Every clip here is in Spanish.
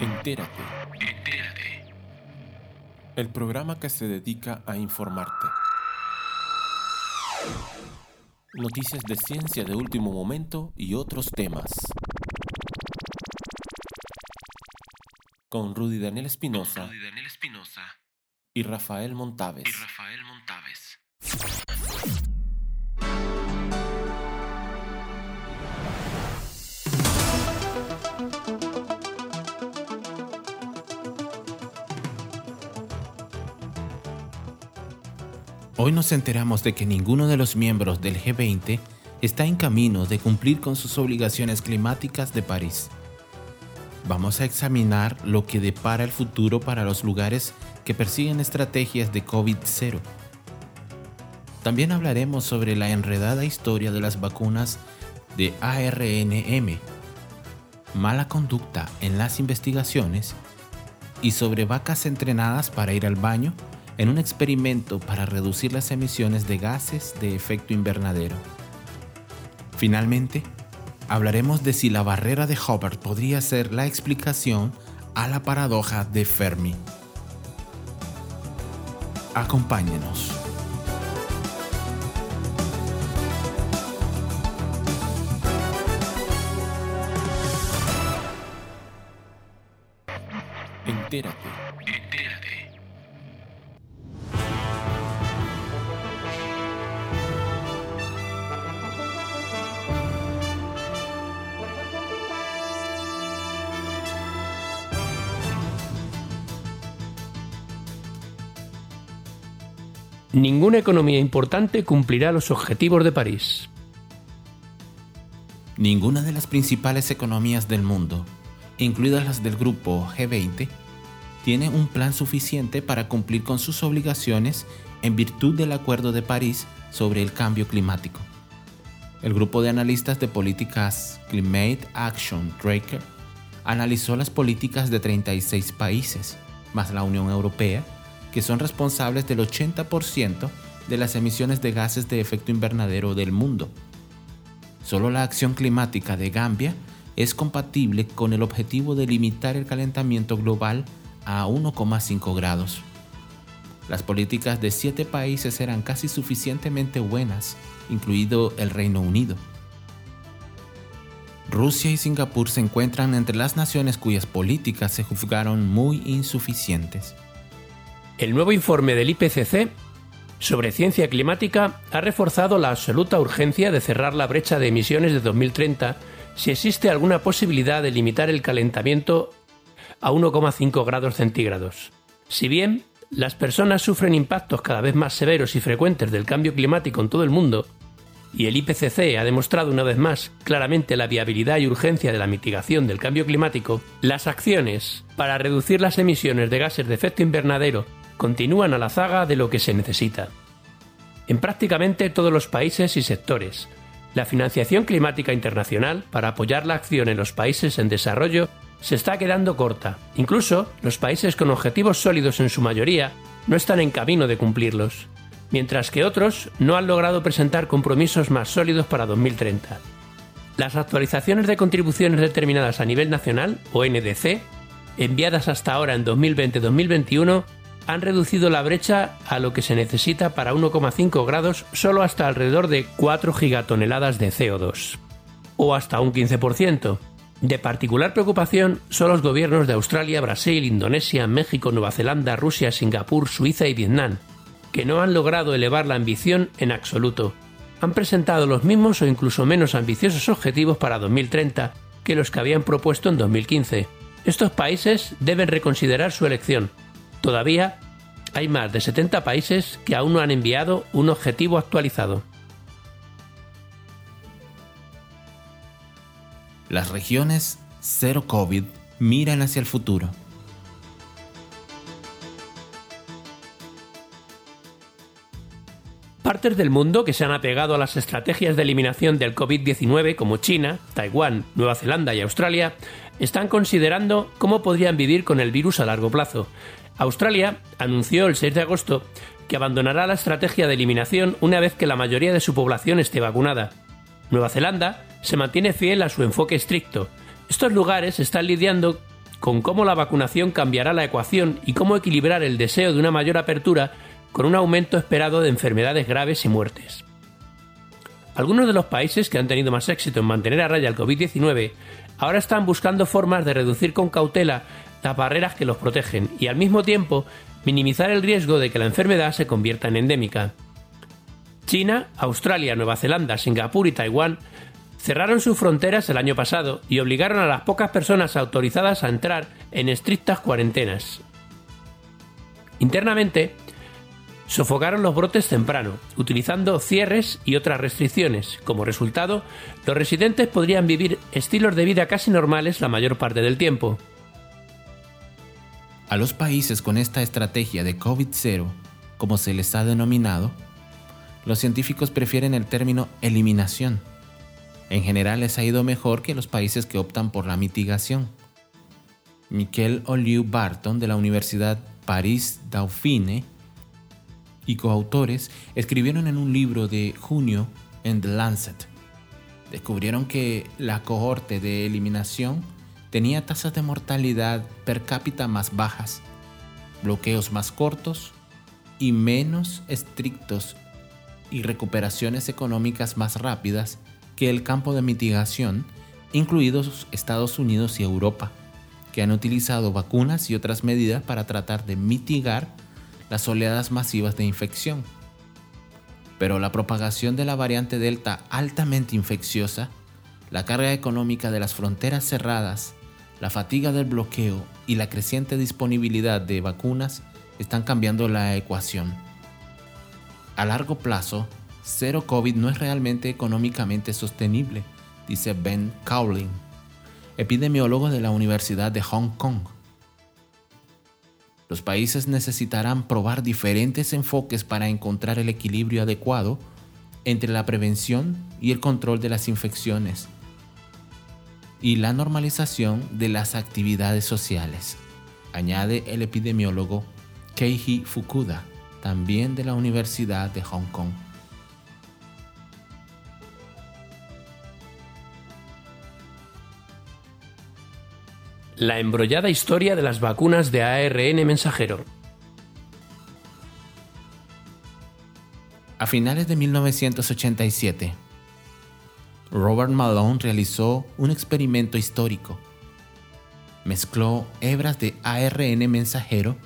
Entérate. Entérate. El programa que se dedica a informarte. Noticias de ciencia de último momento y otros temas. Con Rudy Daniel Espinosa y Rafael Montaves. y Rafael Hoy nos enteramos de que ninguno de los miembros del G20 está en camino de cumplir con sus obligaciones climáticas de París. Vamos a examinar lo que depara el futuro para los lugares que persiguen estrategias de COVID-0. También hablaremos sobre la enredada historia de las vacunas de ARNM, mala conducta en las investigaciones y sobre vacas entrenadas para ir al baño en un experimento para reducir las emisiones de gases de efecto invernadero. Finalmente, hablaremos de si la barrera de Hubbard podría ser la explicación a la paradoja de Fermi. Acompáñenos. Entérate. Ninguna economía importante cumplirá los objetivos de París. Ninguna de las principales economías del mundo, incluidas las del grupo G20, tiene un plan suficiente para cumplir con sus obligaciones en virtud del Acuerdo de París sobre el cambio climático. El grupo de analistas de políticas Climate Action Tracker analizó las políticas de 36 países, más la Unión Europea, que son responsables del 80% de las emisiones de gases de efecto invernadero del mundo. Solo la acción climática de Gambia es compatible con el objetivo de limitar el calentamiento global a 1,5 grados. Las políticas de siete países eran casi suficientemente buenas, incluido el Reino Unido. Rusia y Singapur se encuentran entre las naciones cuyas políticas se juzgaron muy insuficientes. El nuevo informe del IPCC sobre ciencia climática ha reforzado la absoluta urgencia de cerrar la brecha de emisiones de 2030 si existe alguna posibilidad de limitar el calentamiento a 1,5 grados centígrados. Si bien las personas sufren impactos cada vez más severos y frecuentes del cambio climático en todo el mundo, y el IPCC ha demostrado una vez más claramente la viabilidad y urgencia de la mitigación del cambio climático, las acciones para reducir las emisiones de gases de efecto invernadero continúan a la zaga de lo que se necesita. En prácticamente todos los países y sectores, la financiación climática internacional para apoyar la acción en los países en desarrollo se está quedando corta. Incluso los países con objetivos sólidos en su mayoría no están en camino de cumplirlos, mientras que otros no han logrado presentar compromisos más sólidos para 2030. Las actualizaciones de contribuciones determinadas a nivel nacional, o NDC, enviadas hasta ahora en 2020-2021, han reducido la brecha a lo que se necesita para 1,5 grados solo hasta alrededor de 4 gigatoneladas de CO2, o hasta un 15%. De particular preocupación son los gobiernos de Australia, Brasil, Indonesia, México, Nueva Zelanda, Rusia, Singapur, Suiza y Vietnam, que no han logrado elevar la ambición en absoluto. Han presentado los mismos o incluso menos ambiciosos objetivos para 2030 que los que habían propuesto en 2015. Estos países deben reconsiderar su elección. Todavía hay más de 70 países que aún no han enviado un objetivo actualizado. Las regiones cero COVID miran hacia el futuro. Partes del mundo que se han apegado a las estrategias de eliminación del COVID-19 como China, Taiwán, Nueva Zelanda y Australia están considerando cómo podrían vivir con el virus a largo plazo. Australia anunció el 6 de agosto que abandonará la estrategia de eliminación una vez que la mayoría de su población esté vacunada. Nueva Zelanda se mantiene fiel a su enfoque estricto. Estos lugares están lidiando con cómo la vacunación cambiará la ecuación y cómo equilibrar el deseo de una mayor apertura con un aumento esperado de enfermedades graves y muertes. Algunos de los países que han tenido más éxito en mantener a raya el COVID-19 ahora están buscando formas de reducir con cautela las barreras que los protegen y al mismo tiempo minimizar el riesgo de que la enfermedad se convierta en endémica. China, Australia, Nueva Zelanda, Singapur y Taiwán cerraron sus fronteras el año pasado y obligaron a las pocas personas autorizadas a entrar en estrictas cuarentenas. Internamente, sofocaron los brotes temprano, utilizando cierres y otras restricciones. Como resultado, los residentes podrían vivir estilos de vida casi normales la mayor parte del tiempo. A los países con esta estrategia de COVID-0, como se les ha denominado, los científicos prefieren el término eliminación. En general les ha ido mejor que los países que optan por la mitigación. Miquel Oliu Barton de la Universidad Paris Dauphine y coautores escribieron en un libro de junio en The Lancet. Descubrieron que la cohorte de eliminación tenía tasas de mortalidad per cápita más bajas, bloqueos más cortos y menos estrictos y recuperaciones económicas más rápidas que el campo de mitigación, incluidos Estados Unidos y Europa, que han utilizado vacunas y otras medidas para tratar de mitigar las oleadas masivas de infección. Pero la propagación de la variante Delta altamente infecciosa, la carga económica de las fronteras cerradas, la fatiga del bloqueo y la creciente disponibilidad de vacunas están cambiando la ecuación. A largo plazo, cero COVID no es realmente económicamente sostenible, dice Ben Cowling, epidemiólogo de la Universidad de Hong Kong. Los países necesitarán probar diferentes enfoques para encontrar el equilibrio adecuado entre la prevención y el control de las infecciones y la normalización de las actividades sociales, añade el epidemiólogo Keiji Fukuda, también de la Universidad de Hong Kong. La embrollada historia de las vacunas de ARN mensajero. A finales de 1987, Robert Malone realizó un experimento histórico. Mezcló hebras de ARN mensajero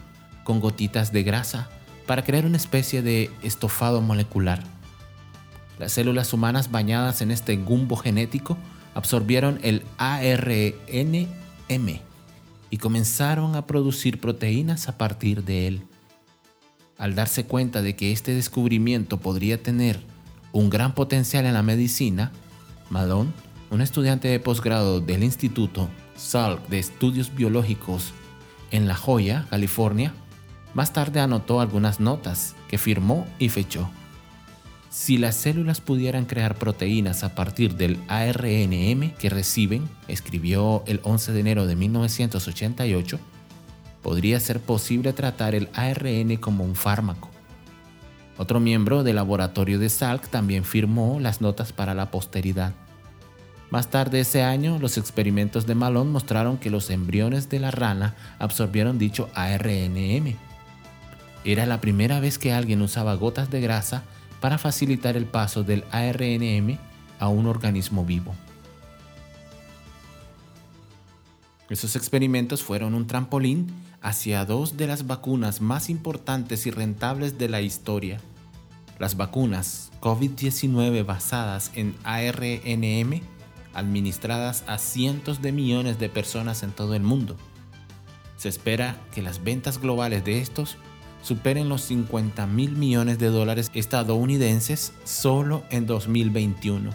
con gotitas de grasa para crear una especie de estofado molecular. Las células humanas bañadas en este gumbo genético absorbieron el ARNM y comenzaron a producir proteínas a partir de él. Al darse cuenta de que este descubrimiento podría tener un gran potencial en la medicina, Malone, un estudiante de posgrado del Instituto Salk de Estudios Biológicos en La Joya, California, más tarde anotó algunas notas que firmó y fechó. Si las células pudieran crear proteínas a partir del ARNM que reciben, escribió el 11 de enero de 1988, podría ser posible tratar el ARN como un fármaco. Otro miembro del laboratorio de Salk también firmó las notas para la posteridad. Más tarde ese año, los experimentos de Malone mostraron que los embriones de la rana absorbieron dicho ARNM. Era la primera vez que alguien usaba gotas de grasa para facilitar el paso del ARNM a un organismo vivo. Esos experimentos fueron un trampolín hacia dos de las vacunas más importantes y rentables de la historia. Las vacunas COVID-19 basadas en ARNM administradas a cientos de millones de personas en todo el mundo. Se espera que las ventas globales de estos superen los 50 mil millones de dólares estadounidenses solo en 2021.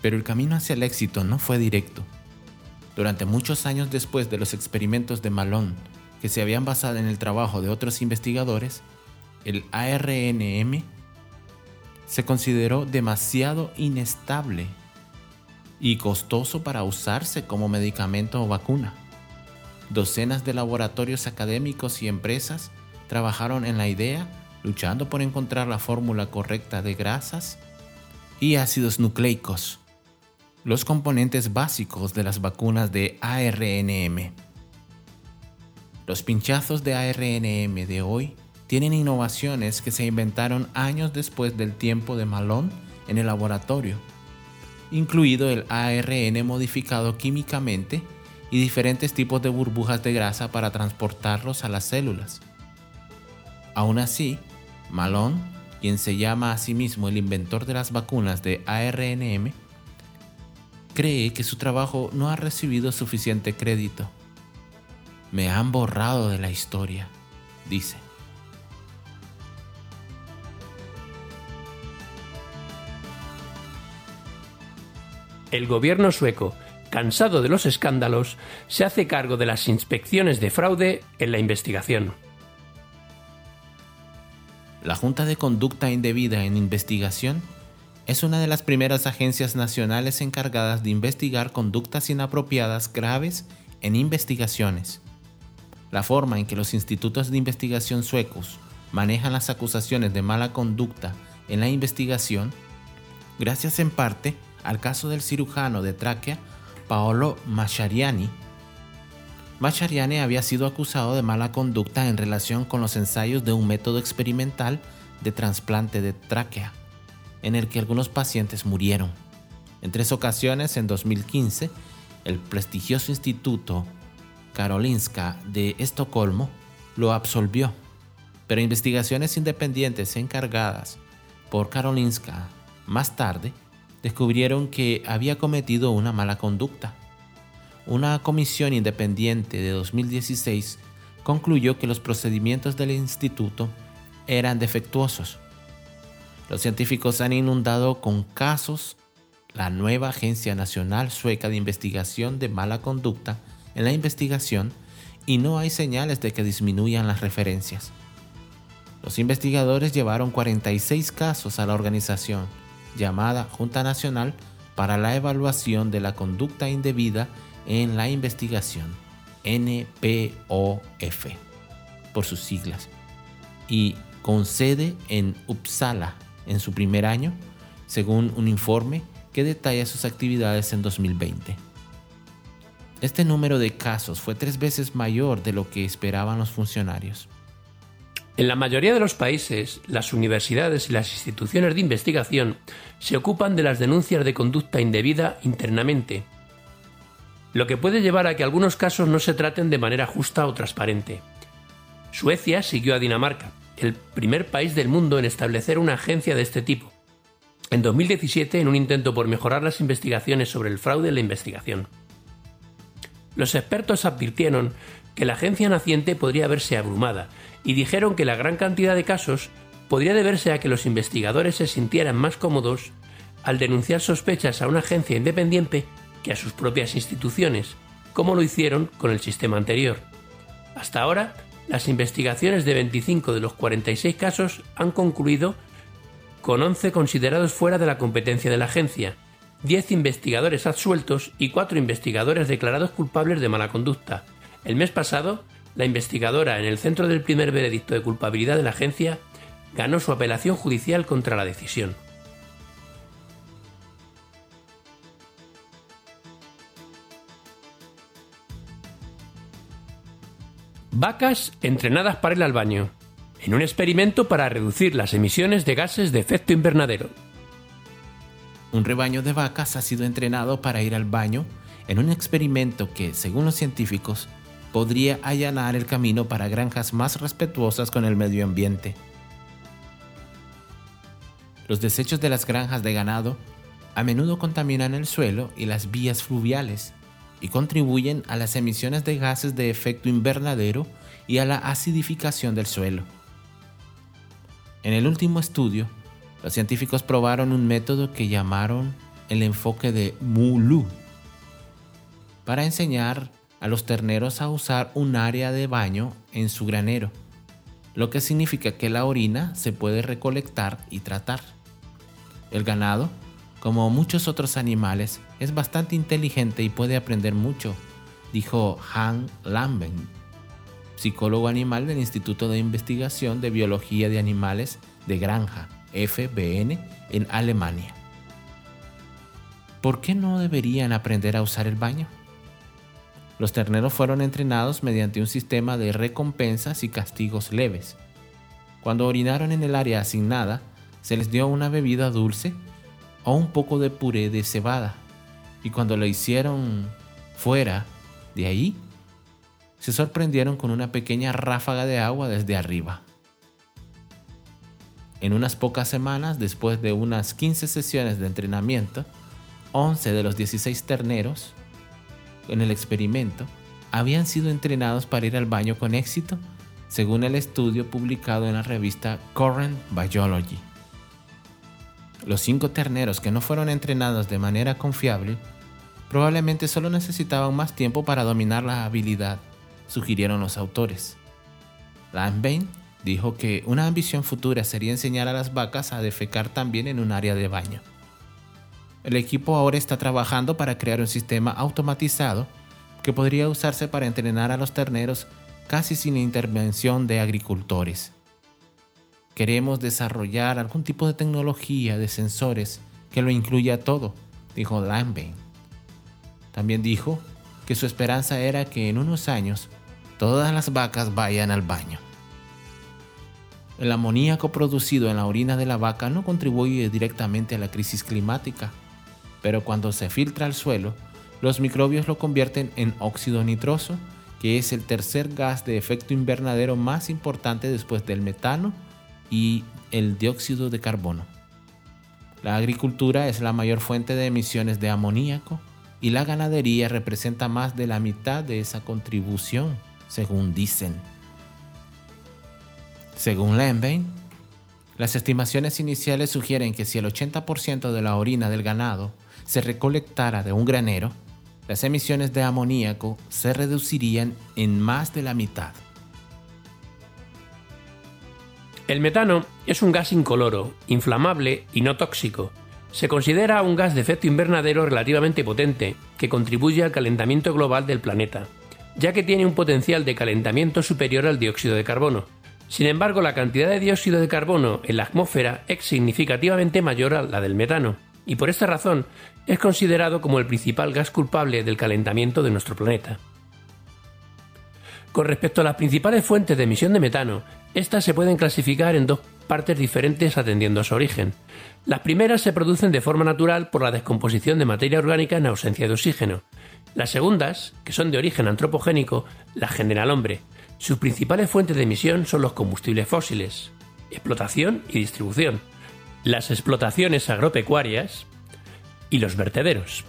Pero el camino hacia el éxito no fue directo. Durante muchos años después de los experimentos de Malone, que se habían basado en el trabajo de otros investigadores, el ARNM se consideró demasiado inestable y costoso para usarse como medicamento o vacuna. Docenas de laboratorios académicos y empresas trabajaron en la idea, luchando por encontrar la fórmula correcta de grasas y ácidos nucleicos. Los componentes básicos de las vacunas de ARNM. Los pinchazos de ARNM de hoy tienen innovaciones que se inventaron años después del tiempo de Malone en el laboratorio, incluido el ARN modificado químicamente y diferentes tipos de burbujas de grasa para transportarlos a las células. Aún así, Malone, quien se llama a sí mismo el inventor de las vacunas de ARNM, cree que su trabajo no ha recibido suficiente crédito. Me han borrado de la historia, dice. El gobierno sueco, cansado de los escándalos, se hace cargo de las inspecciones de fraude en la investigación. La Junta de Conducta Indebida en Investigación es una de las primeras agencias nacionales encargadas de investigar conductas inapropiadas graves en investigaciones. La forma en que los institutos de investigación suecos manejan las acusaciones de mala conducta en la investigación, gracias en parte al caso del cirujano de tráquea Paolo Machariani. Machariani había sido acusado de mala conducta en relación con los ensayos de un método experimental de trasplante de tráquea, en el que algunos pacientes murieron. En tres ocasiones, en 2015, el prestigioso instituto Karolinska de Estocolmo lo absolvió, pero investigaciones independientes encargadas por Karolinska más tarde descubrieron que había cometido una mala conducta. Una comisión independiente de 2016 concluyó que los procedimientos del instituto eran defectuosos. Los científicos han inundado con casos la nueva Agencia Nacional Sueca de Investigación de Mala Conducta en la investigación y no hay señales de que disminuyan las referencias. Los investigadores llevaron 46 casos a la organización llamada Junta Nacional para la Evaluación de la Conducta Indebida en la Investigación, NPOF, por sus siglas, y con sede en Uppsala en su primer año, según un informe que detalla sus actividades en 2020. Este número de casos fue tres veces mayor de lo que esperaban los funcionarios. En la mayoría de los países, las universidades y las instituciones de investigación se ocupan de las denuncias de conducta indebida internamente, lo que puede llevar a que algunos casos no se traten de manera justa o transparente. Suecia siguió a Dinamarca, el primer país del mundo en establecer una agencia de este tipo, en 2017 en un intento por mejorar las investigaciones sobre el fraude en la investigación. Los expertos advirtieron que la agencia naciente podría verse abrumada y dijeron que la gran cantidad de casos podría deberse a que los investigadores se sintieran más cómodos al denunciar sospechas a una agencia independiente que a sus propias instituciones, como lo hicieron con el sistema anterior. Hasta ahora, las investigaciones de 25 de los 46 casos han concluido con 11 considerados fuera de la competencia de la agencia, 10 investigadores absueltos y 4 investigadores declarados culpables de mala conducta. El mes pasado, la investigadora en el centro del primer veredicto de culpabilidad de la agencia ganó su apelación judicial contra la decisión. Vacas entrenadas para el albaño, en un experimento para reducir las emisiones de gases de efecto invernadero. Un rebaño de vacas ha sido entrenado para ir al baño en un experimento que, según los científicos, podría allanar el camino para granjas más respetuosas con el medio ambiente. Los desechos de las granjas de ganado a menudo contaminan el suelo y las vías fluviales y contribuyen a las emisiones de gases de efecto invernadero y a la acidificación del suelo. En el último estudio, los científicos probaron un método que llamaron el enfoque de Mulu para enseñar a los terneros a usar un área de baño en su granero, lo que significa que la orina se puede recolectar y tratar. El ganado, como muchos otros animales, es bastante inteligente y puede aprender mucho, dijo Han Lamben, psicólogo animal del Instituto de Investigación de Biología de Animales de Granja, FBN, en Alemania. ¿por qué no deberían aprender a usar el baño? Los terneros fueron entrenados mediante un sistema de recompensas y castigos leves. Cuando orinaron en el área asignada, se les dio una bebida dulce o un poco de puré de cebada. Y cuando lo hicieron fuera de ahí, se sorprendieron con una pequeña ráfaga de agua desde arriba. En unas pocas semanas, después de unas 15 sesiones de entrenamiento, 11 de los 16 terneros en el experimento habían sido entrenados para ir al baño con éxito, según el estudio publicado en la revista Current Biology. Los cinco terneros que no fueron entrenados de manera confiable probablemente solo necesitaban más tiempo para dominar la habilidad, sugirieron los autores. Lambane dijo que una ambición futura sería enseñar a las vacas a defecar también en un área de baño. El equipo ahora está trabajando para crear un sistema automatizado que podría usarse para entrenar a los terneros casi sin intervención de agricultores. Queremos desarrollar algún tipo de tecnología de sensores que lo incluya todo, dijo Lambane. También dijo que su esperanza era que en unos años todas las vacas vayan al baño. El amoníaco producido en la orina de la vaca no contribuye directamente a la crisis climática, pero cuando se filtra al suelo, los microbios lo convierten en óxido nitroso, que es el tercer gas de efecto invernadero más importante después del metano y el dióxido de carbono. La agricultura es la mayor fuente de emisiones de amoníaco y la ganadería representa más de la mitad de esa contribución, según dicen. Según Lambane, las estimaciones iniciales sugieren que si el 80% de la orina del ganado se recolectara de un granero, las emisiones de amoníaco se reducirían en más de la mitad. El metano es un gas incoloro, inflamable y no tóxico. Se considera un gas de efecto invernadero relativamente potente, que contribuye al calentamiento global del planeta, ya que tiene un potencial de calentamiento superior al dióxido de carbono, sin embargo, la cantidad de dióxido de carbono en la atmósfera es significativamente mayor a la del metano, y por esta razón es considerado como el principal gas culpable del calentamiento de nuestro planeta. Con respecto a las principales fuentes de emisión de metano, estas se pueden clasificar en dos partes diferentes atendiendo a su origen. Las primeras se producen de forma natural por la descomposición de materia orgánica en ausencia de oxígeno. Las segundas, que son de origen antropogénico, las genera el hombre, sus principales fuentes de emisión son los combustibles fósiles, explotación y distribución, las explotaciones agropecuarias y los vertederos.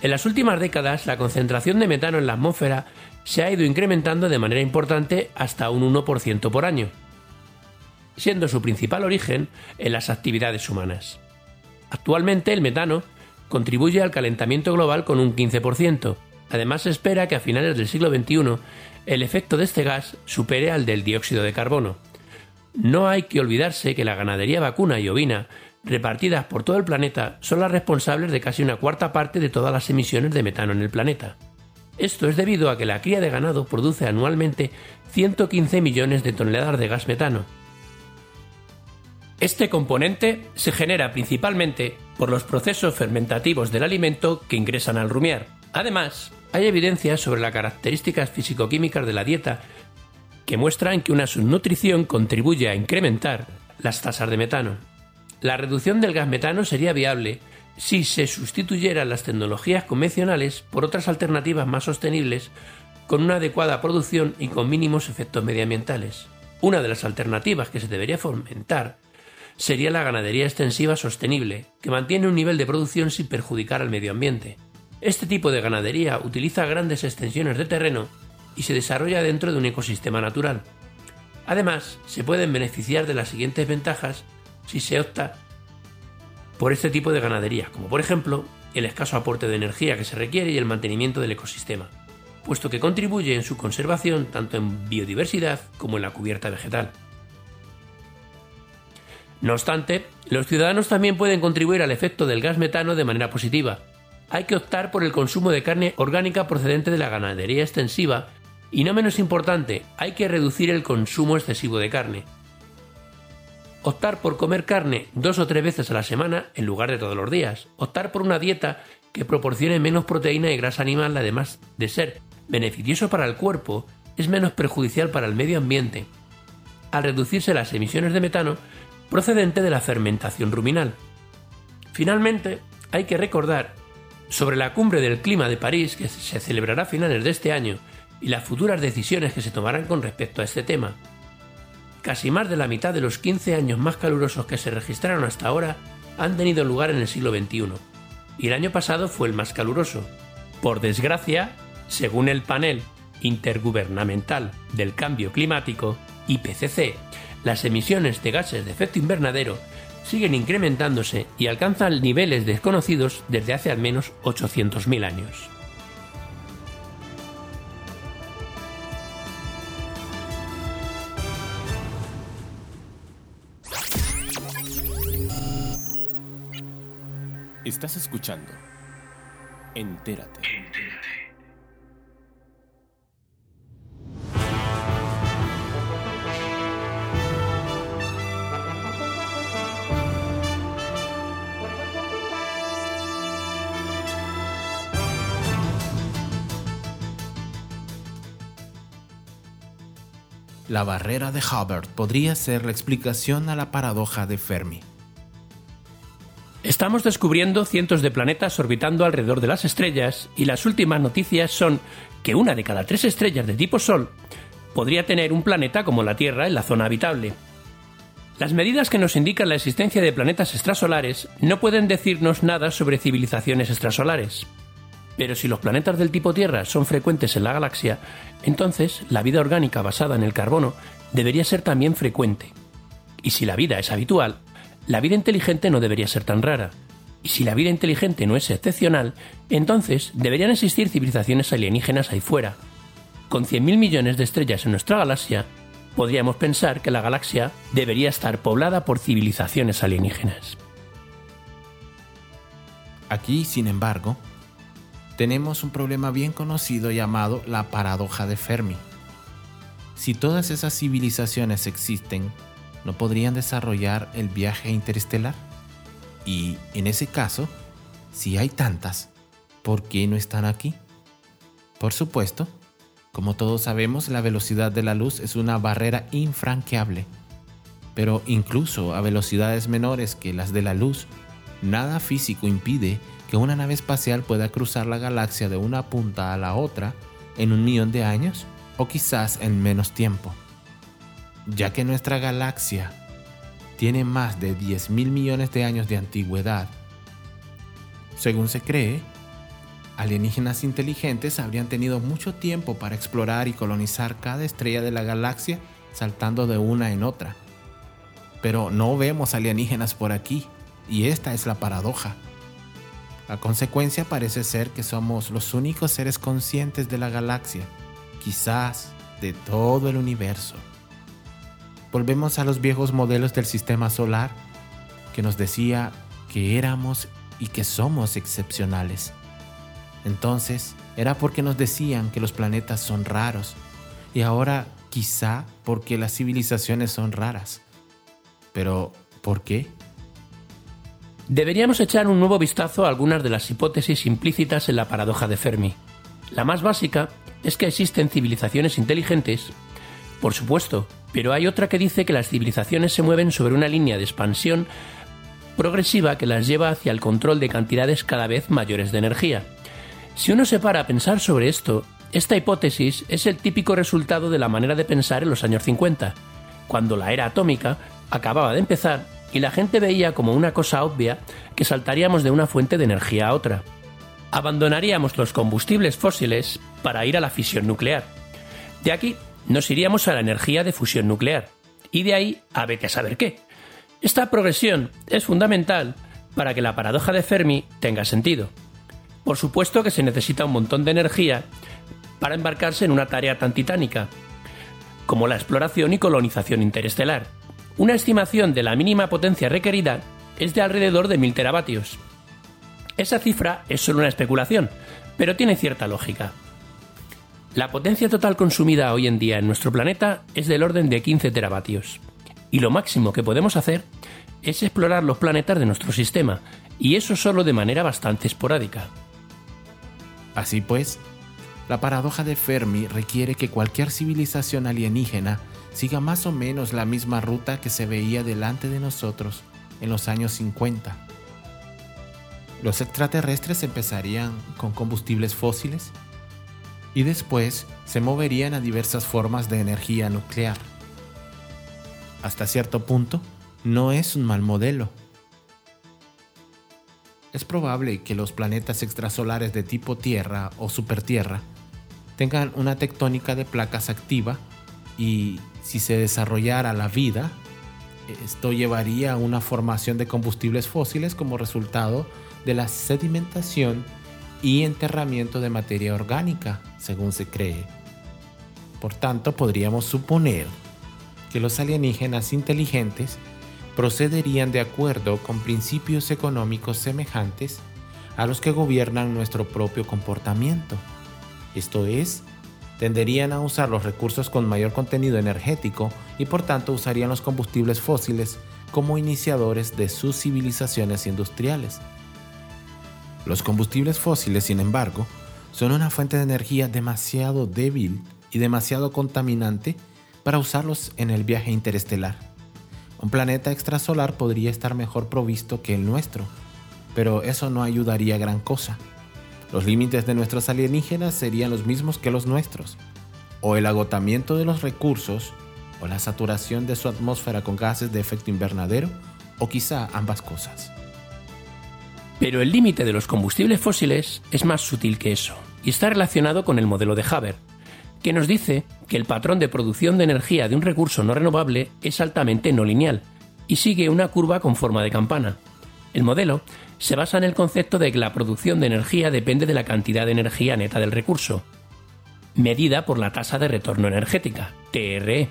En las últimas décadas, la concentración de metano en la atmósfera se ha ido incrementando de manera importante hasta un 1% por año, siendo su principal origen en las actividades humanas. Actualmente el metano contribuye al calentamiento global con un 15%. Además se espera que a finales del siglo XXI el efecto de este gas supere al del dióxido de carbono. No hay que olvidarse que la ganadería vacuna y ovina, repartidas por todo el planeta, son las responsables de casi una cuarta parte de todas las emisiones de metano en el planeta. Esto es debido a que la cría de ganado produce anualmente 115 millones de toneladas de gas metano. Este componente se genera principalmente por los procesos fermentativos del alimento que ingresan al rumiar. Además, hay evidencias sobre las características fisicoquímicas de la dieta que muestran que una subnutrición contribuye a incrementar las tasas de metano. La reducción del gas metano sería viable si se sustituyeran las tecnologías convencionales por otras alternativas más sostenibles con una adecuada producción y con mínimos efectos medioambientales. Una de las alternativas que se debería fomentar sería la ganadería extensiva sostenible, que mantiene un nivel de producción sin perjudicar al medio ambiente. Este tipo de ganadería utiliza grandes extensiones de terreno y se desarrolla dentro de un ecosistema natural. Además, se pueden beneficiar de las siguientes ventajas si se opta por este tipo de ganadería, como por ejemplo el escaso aporte de energía que se requiere y el mantenimiento del ecosistema, puesto que contribuye en su conservación tanto en biodiversidad como en la cubierta vegetal. No obstante, los ciudadanos también pueden contribuir al efecto del gas metano de manera positiva, hay que optar por el consumo de carne orgánica procedente de la ganadería extensiva y no menos importante, hay que reducir el consumo excesivo de carne. Optar por comer carne dos o tres veces a la semana en lugar de todos los días, optar por una dieta que proporcione menos proteína y grasa animal, además de ser beneficioso para el cuerpo, es menos perjudicial para el medio ambiente, al reducirse las emisiones de metano procedente de la fermentación ruminal. Finalmente, hay que recordar sobre la cumbre del clima de París que se celebrará a finales de este año y las futuras decisiones que se tomarán con respecto a este tema. Casi más de la mitad de los 15 años más calurosos que se registraron hasta ahora han tenido lugar en el siglo XXI, y el año pasado fue el más caluroso. Por desgracia, según el panel intergubernamental del cambio climático, IPCC, las emisiones de gases de efecto invernadero siguen incrementándose y alcanzan niveles desconocidos desde hace al menos 800.000 años. Estás escuchando. Entérate. La barrera de Hubbard podría ser la explicación a la paradoja de Fermi. Estamos descubriendo cientos de planetas orbitando alrededor de las estrellas y las últimas noticias son que una de cada tres estrellas de tipo Sol podría tener un planeta como la Tierra en la zona habitable. Las medidas que nos indican la existencia de planetas extrasolares no pueden decirnos nada sobre civilizaciones extrasolares. Pero si los planetas del tipo Tierra son frecuentes en la galaxia, entonces la vida orgánica basada en el carbono debería ser también frecuente. Y si la vida es habitual, la vida inteligente no debería ser tan rara. Y si la vida inteligente no es excepcional, entonces deberían existir civilizaciones alienígenas ahí fuera. Con 100.000 millones de estrellas en nuestra galaxia, podríamos pensar que la galaxia debería estar poblada por civilizaciones alienígenas. Aquí, sin embargo, tenemos un problema bien conocido llamado la paradoja de Fermi. Si todas esas civilizaciones existen, ¿no podrían desarrollar el viaje interestelar? Y en ese caso, si hay tantas, ¿por qué no están aquí? Por supuesto, como todos sabemos, la velocidad de la luz es una barrera infranqueable. Pero incluso a velocidades menores que las de la luz, nada físico impide que una nave espacial pueda cruzar la galaxia de una punta a la otra en un millón de años o quizás en menos tiempo. Ya que nuestra galaxia tiene más de 10 mil millones de años de antigüedad, según se cree, alienígenas inteligentes habrían tenido mucho tiempo para explorar y colonizar cada estrella de la galaxia saltando de una en otra. Pero no vemos alienígenas por aquí, y esta es la paradoja. La consecuencia parece ser que somos los únicos seres conscientes de la galaxia, quizás de todo el universo. Volvemos a los viejos modelos del sistema solar que nos decía que éramos y que somos excepcionales. Entonces, era porque nos decían que los planetas son raros y ahora quizá porque las civilizaciones son raras. Pero, ¿por qué? Deberíamos echar un nuevo vistazo a algunas de las hipótesis implícitas en la paradoja de Fermi. La más básica es que existen civilizaciones inteligentes, por supuesto, pero hay otra que dice que las civilizaciones se mueven sobre una línea de expansión progresiva que las lleva hacia el control de cantidades cada vez mayores de energía. Si uno se para a pensar sobre esto, esta hipótesis es el típico resultado de la manera de pensar en los años 50, cuando la era atómica acababa de empezar y la gente veía como una cosa obvia que saltaríamos de una fuente de energía a otra. Abandonaríamos los combustibles fósiles para ir a la fisión nuclear. De aquí nos iríamos a la energía de fusión nuclear. Y de ahí a vete saber qué. Esta progresión es fundamental para que la paradoja de Fermi tenga sentido. Por supuesto que se necesita un montón de energía para embarcarse en una tarea tan titánica, como la exploración y colonización interestelar. Una estimación de la mínima potencia requerida es de alrededor de 1000 teravatios. Esa cifra es solo una especulación, pero tiene cierta lógica. La potencia total consumida hoy en día en nuestro planeta es del orden de 15 teravatios. y lo máximo que podemos hacer es explorar los planetas de nuestro sistema, y eso solo de manera bastante esporádica. Así pues, la paradoja de Fermi requiere que cualquier civilización alienígena siga más o menos la misma ruta que se veía delante de nosotros en los años 50. Los extraterrestres empezarían con combustibles fósiles y después se moverían a diversas formas de energía nuclear. Hasta cierto punto, no es un mal modelo. Es probable que los planetas extrasolares de tipo Tierra o supertierra tengan una tectónica de placas activa y si se desarrollara la vida, esto llevaría a una formación de combustibles fósiles como resultado de la sedimentación y enterramiento de materia orgánica, según se cree. Por tanto, podríamos suponer que los alienígenas inteligentes procederían de acuerdo con principios económicos semejantes a los que gobiernan nuestro propio comportamiento. Esto es, tenderían a usar los recursos con mayor contenido energético y por tanto usarían los combustibles fósiles como iniciadores de sus civilizaciones industriales. Los combustibles fósiles, sin embargo, son una fuente de energía demasiado débil y demasiado contaminante para usarlos en el viaje interestelar. Un planeta extrasolar podría estar mejor provisto que el nuestro, pero eso no ayudaría gran cosa. Los límites de nuestros alienígenas serían los mismos que los nuestros, o el agotamiento de los recursos, o la saturación de su atmósfera con gases de efecto invernadero, o quizá ambas cosas. Pero el límite de los combustibles fósiles es más sutil que eso, y está relacionado con el modelo de Haber, que nos dice que el patrón de producción de energía de un recurso no renovable es altamente no lineal, y sigue una curva con forma de campana. El modelo se basa en el concepto de que la producción de energía depende de la cantidad de energía neta del recurso, medida por la tasa de retorno energética, TRE.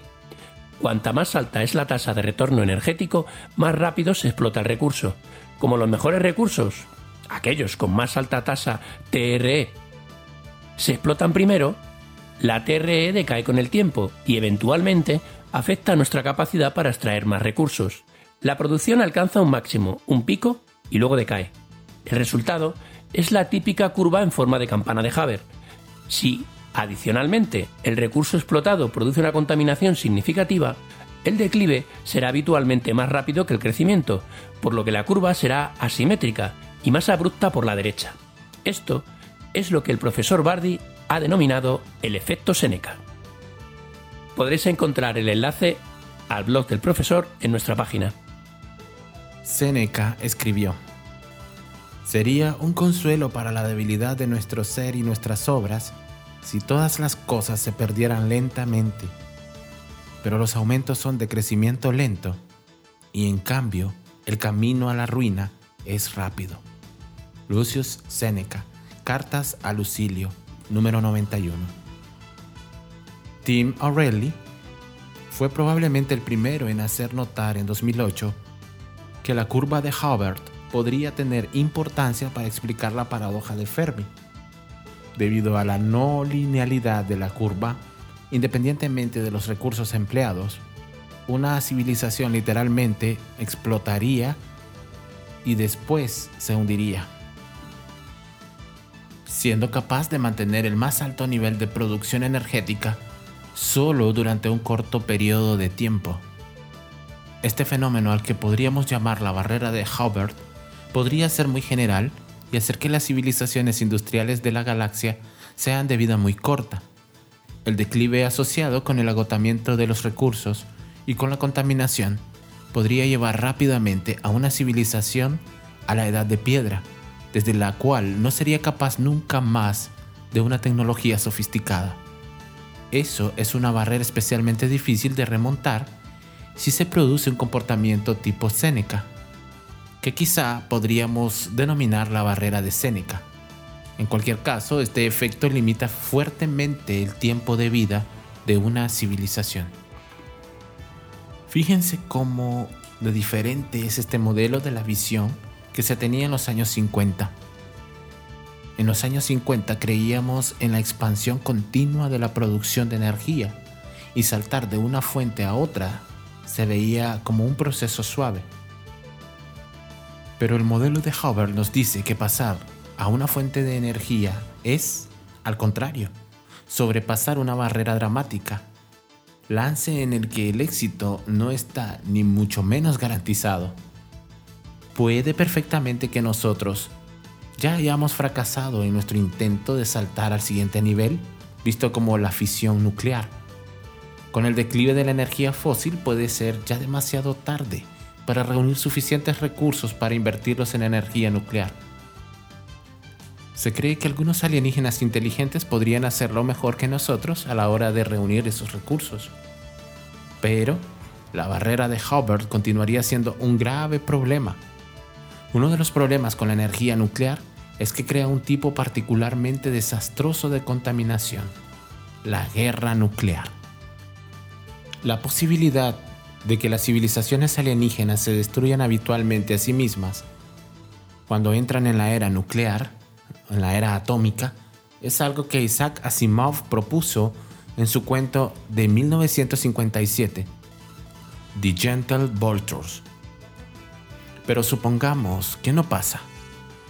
Cuanta más alta es la tasa de retorno energético, más rápido se explota el recurso. Como los mejores recursos, aquellos con más alta tasa TRE, se explotan primero, la TRE decae con el tiempo y eventualmente afecta nuestra capacidad para extraer más recursos. La producción alcanza un máximo, un pico y luego decae. El resultado es la típica curva en forma de campana de Haber. Si, adicionalmente, el recurso explotado produce una contaminación significativa, el declive será habitualmente más rápido que el crecimiento, por lo que la curva será asimétrica y más abrupta por la derecha. Esto es lo que el profesor Bardi ha denominado el efecto Seneca. Podréis encontrar el enlace al blog del profesor en nuestra página. Seneca escribió, Sería un consuelo para la debilidad de nuestro ser y nuestras obras si todas las cosas se perdieran lentamente, pero los aumentos son de crecimiento lento y en cambio el camino a la ruina es rápido. Lucius Seneca, Cartas a Lucilio, número 91. Tim O'Reilly fue probablemente el primero en hacer notar en 2008 que la curva de Hubbard podría tener importancia para explicar la paradoja de Fermi. Debido a la no linealidad de la curva, independientemente de los recursos empleados, una civilización literalmente explotaría y después se hundiría, siendo capaz de mantener el más alto nivel de producción energética solo durante un corto periodo de tiempo. Este fenómeno al que podríamos llamar la barrera de Hubbard podría ser muy general y hacer que las civilizaciones industriales de la galaxia sean de vida muy corta. El declive asociado con el agotamiento de los recursos y con la contaminación podría llevar rápidamente a una civilización a la edad de piedra, desde la cual no sería capaz nunca más de una tecnología sofisticada. Eso es una barrera especialmente difícil de remontar si se produce un comportamiento tipo Séneca, que quizá podríamos denominar la barrera de Séneca. En cualquier caso, este efecto limita fuertemente el tiempo de vida de una civilización. Fíjense cómo de diferente es este modelo de la visión que se tenía en los años 50. En los años 50 creíamos en la expansión continua de la producción de energía y saltar de una fuente a otra se veía como un proceso suave. Pero el modelo de Hubbard nos dice que pasar a una fuente de energía es, al contrario, sobrepasar una barrera dramática, lance en el que el éxito no está ni mucho menos garantizado. Puede perfectamente que nosotros ya hayamos fracasado en nuestro intento de saltar al siguiente nivel, visto como la fisión nuclear. Con el declive de la energía fósil puede ser ya demasiado tarde para reunir suficientes recursos para invertirlos en energía nuclear. Se cree que algunos alienígenas inteligentes podrían hacerlo mejor que nosotros a la hora de reunir esos recursos. Pero la barrera de Hubbard continuaría siendo un grave problema. Uno de los problemas con la energía nuclear es que crea un tipo particularmente desastroso de contaminación, la guerra nuclear. La posibilidad de que las civilizaciones alienígenas se destruyan habitualmente a sí mismas cuando entran en la era nuclear, en la era atómica, es algo que Isaac Asimov propuso en su cuento de 1957, The Gentle Vultures. Pero supongamos que no pasa.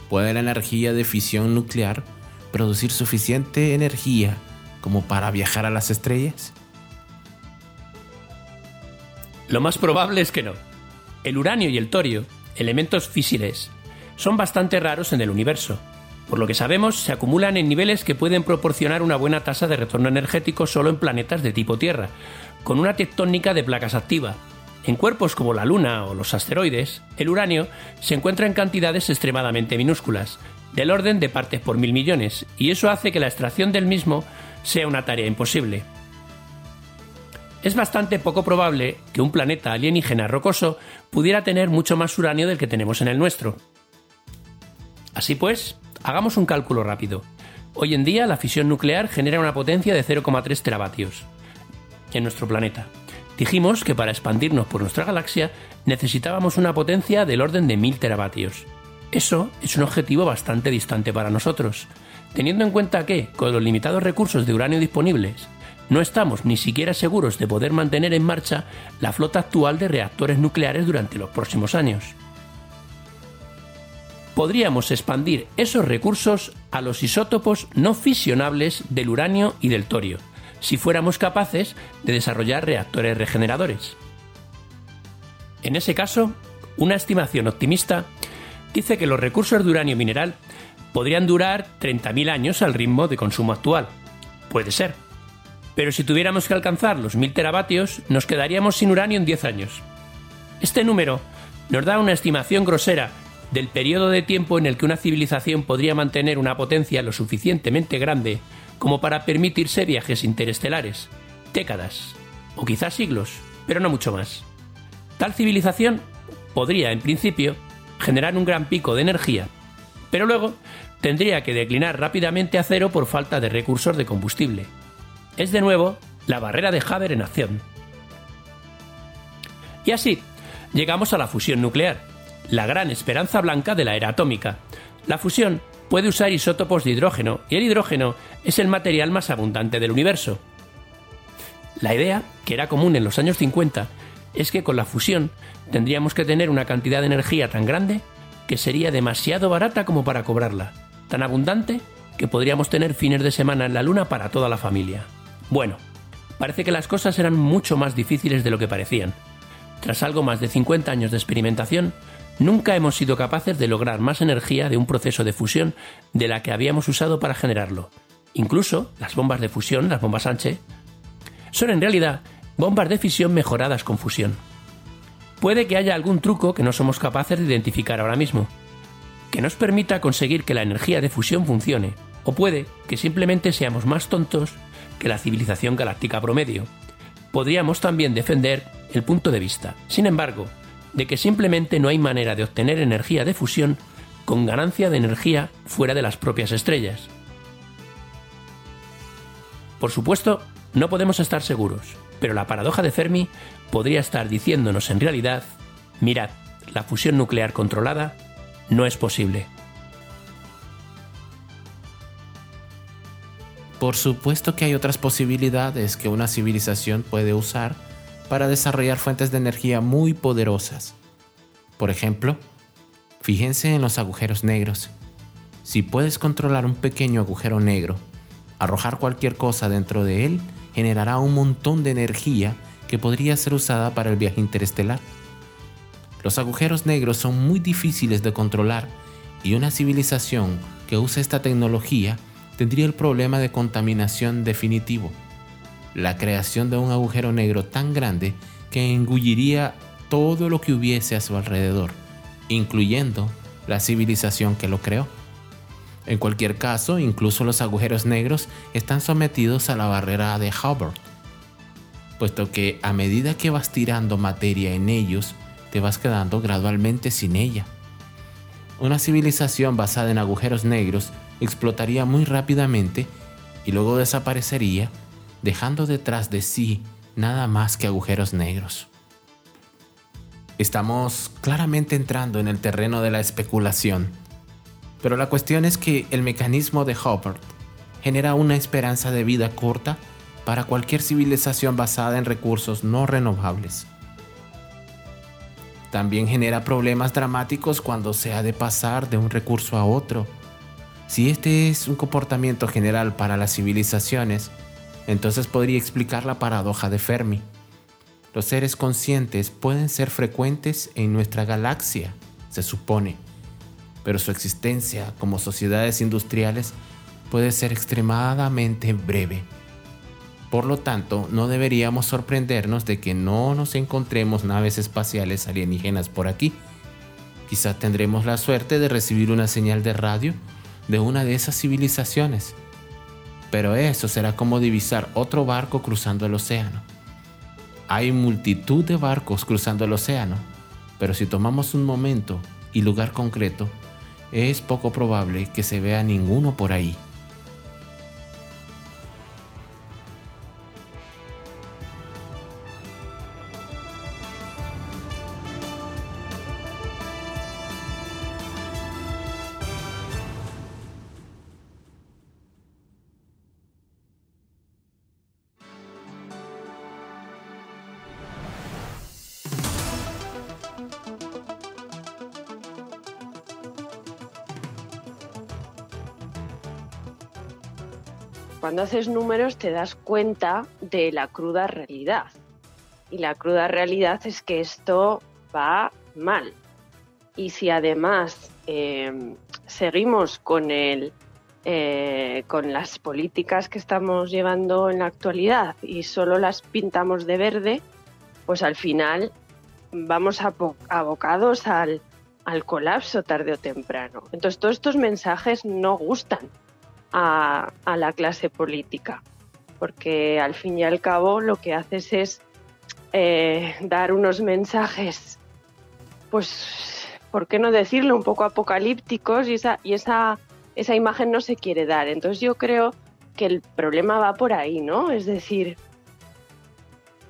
¿Puede la energía de fisión nuclear producir suficiente energía como para viajar a las estrellas? Lo más probable es que no. El uranio y el torio, elementos físiles, son bastante raros en el universo. Por lo que sabemos, se acumulan en niveles que pueden proporcionar una buena tasa de retorno energético solo en planetas de tipo Tierra, con una tectónica de placas activa. En cuerpos como la Luna o los asteroides, el uranio se encuentra en cantidades extremadamente minúsculas, del orden de partes por mil millones, y eso hace que la extracción del mismo sea una tarea imposible es bastante poco probable que un planeta alienígena rocoso pudiera tener mucho más uranio del que tenemos en el nuestro. Así pues, hagamos un cálculo rápido. Hoy en día la fisión nuclear genera una potencia de 0,3 teravatios en nuestro planeta. Dijimos que para expandirnos por nuestra galaxia necesitábamos una potencia del orden de 1000 teravatios. Eso es un objetivo bastante distante para nosotros, teniendo en cuenta que, con los limitados recursos de uranio disponibles, no estamos ni siquiera seguros de poder mantener en marcha la flota actual de reactores nucleares durante los próximos años. Podríamos expandir esos recursos a los isótopos no fisionables del uranio y del torio, si fuéramos capaces de desarrollar reactores regeneradores. En ese caso, una estimación optimista dice que los recursos de uranio mineral podrían durar 30.000 años al ritmo de consumo actual. Puede ser pero si tuviéramos que alcanzar los 1000 teravatios, nos quedaríamos sin uranio en 10 años. Este número nos da una estimación grosera del periodo de tiempo en el que una civilización podría mantener una potencia lo suficientemente grande como para permitirse viajes interestelares, décadas, o quizás siglos, pero no mucho más. Tal civilización podría, en principio, generar un gran pico de energía, pero luego tendría que declinar rápidamente a cero por falta de recursos de combustible, es de nuevo la barrera de Haber en acción. Y así, llegamos a la fusión nuclear, la gran esperanza blanca de la era atómica. La fusión puede usar isótopos de hidrógeno y el hidrógeno es el material más abundante del universo. La idea, que era común en los años 50, es que con la fusión tendríamos que tener una cantidad de energía tan grande que sería demasiado barata como para cobrarla, tan abundante que podríamos tener fines de semana en la Luna para toda la familia. Bueno, parece que las cosas eran mucho más difíciles de lo que parecían. Tras algo más de 50 años de experimentación, nunca hemos sido capaces de lograr más energía de un proceso de fusión de la que habíamos usado para generarlo. Incluso las bombas de fusión, las bombas Anche, son en realidad bombas de fisión mejoradas con fusión. Puede que haya algún truco que no somos capaces de identificar ahora mismo, que nos permita conseguir que la energía de fusión funcione, o puede que simplemente seamos más tontos que la civilización galáctica promedio. Podríamos también defender el punto de vista, sin embargo, de que simplemente no hay manera de obtener energía de fusión con ganancia de energía fuera de las propias estrellas. Por supuesto, no podemos estar seguros, pero la paradoja de Fermi podría estar diciéndonos en realidad, mirad, la fusión nuclear controlada no es posible. Por supuesto que hay otras posibilidades que una civilización puede usar para desarrollar fuentes de energía muy poderosas. Por ejemplo, fíjense en los agujeros negros. Si puedes controlar un pequeño agujero negro, arrojar cualquier cosa dentro de él generará un montón de energía que podría ser usada para el viaje interestelar. Los agujeros negros son muy difíciles de controlar y una civilización que use esta tecnología tendría el problema de contaminación definitivo. La creación de un agujero negro tan grande que engulliría todo lo que hubiese a su alrededor, incluyendo la civilización que lo creó. En cualquier caso, incluso los agujeros negros están sometidos a la barrera de Hubbard, puesto que a medida que vas tirando materia en ellos, te vas quedando gradualmente sin ella. Una civilización basada en agujeros negros explotaría muy rápidamente y luego desaparecería, dejando detrás de sí nada más que agujeros negros. Estamos claramente entrando en el terreno de la especulación, pero la cuestión es que el mecanismo de Hubbard genera una esperanza de vida corta para cualquier civilización basada en recursos no renovables. También genera problemas dramáticos cuando se ha de pasar de un recurso a otro. Si este es un comportamiento general para las civilizaciones, entonces podría explicar la paradoja de Fermi. Los seres conscientes pueden ser frecuentes en nuestra galaxia, se supone, pero su existencia como sociedades industriales puede ser extremadamente breve. Por lo tanto, no deberíamos sorprendernos de que no nos encontremos naves espaciales alienígenas por aquí. Quizá tendremos la suerte de recibir una señal de radio de una de esas civilizaciones. Pero eso será como divisar otro barco cruzando el océano. Hay multitud de barcos cruzando el océano, pero si tomamos un momento y lugar concreto, es poco probable que se vea ninguno por ahí. Números te das cuenta de la cruda realidad. Y la cruda realidad es que esto va mal. Y si además eh, seguimos con, el, eh, con las políticas que estamos llevando en la actualidad y solo las pintamos de verde, pues al final vamos abocados al, al colapso tarde o temprano. Entonces todos estos mensajes no gustan a, la clase política, porque al fin y al cabo lo que haces es eh, dar unos mensajes, pues, ¿por qué no decirlo? Un poco apocalípticos y esa, y esa, esa imagen no se quiere dar. Entonces yo creo que el problema va por ahí, ¿no? Es decir,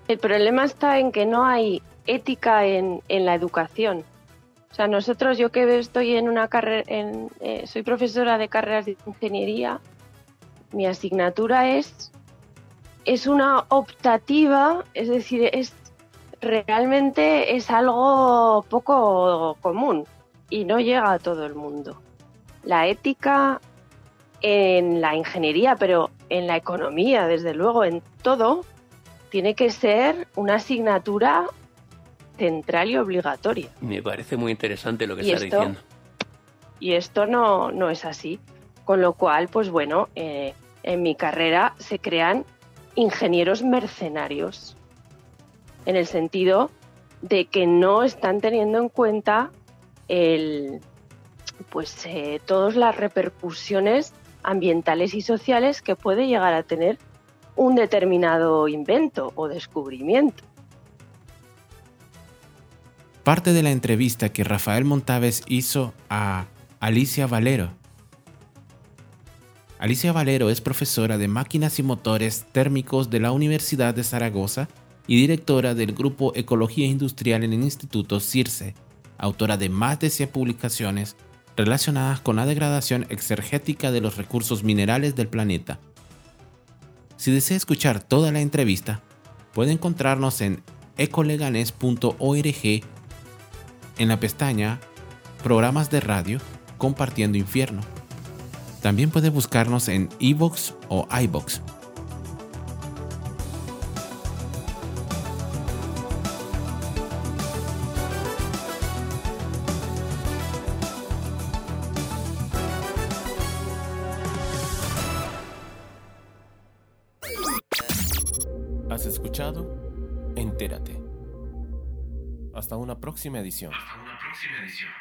el problema está en que no hay ética en, en la educación. O sea, nosotros, yo que estoy en una carrera, eh, soy profesora de carreras de ingeniería, mi asignatura es, es una optativa, es decir, es realmente es algo poco común y no llega a todo el mundo. La ética en la ingeniería, pero en la economía, desde luego, en todo, tiene que ser una asignatura central y obligatoria. Me parece muy interesante lo que estás diciendo. Y esto no, no es así. Con lo cual, pues bueno, eh, en mi carrera se crean ingenieros mercenarios, en el sentido de que no están teniendo en cuenta el, pues, eh, todas las repercusiones ambientales y sociales que puede llegar a tener un determinado invento o descubrimiento parte de la entrevista que Rafael Montaves hizo a Alicia Valero. Alicia Valero es profesora de máquinas y motores térmicos de la Universidad de Zaragoza y directora del Grupo Ecología Industrial en el Instituto CIRCE, autora de más de 100 publicaciones relacionadas con la degradación exergética de los recursos minerales del planeta. Si desea escuchar toda la entrevista, puede encontrarnos en ecoleganes.org en la pestaña Programas de radio Compartiendo Infierno. También puede buscarnos en iVoox o iBox. Hasta una próxima edición.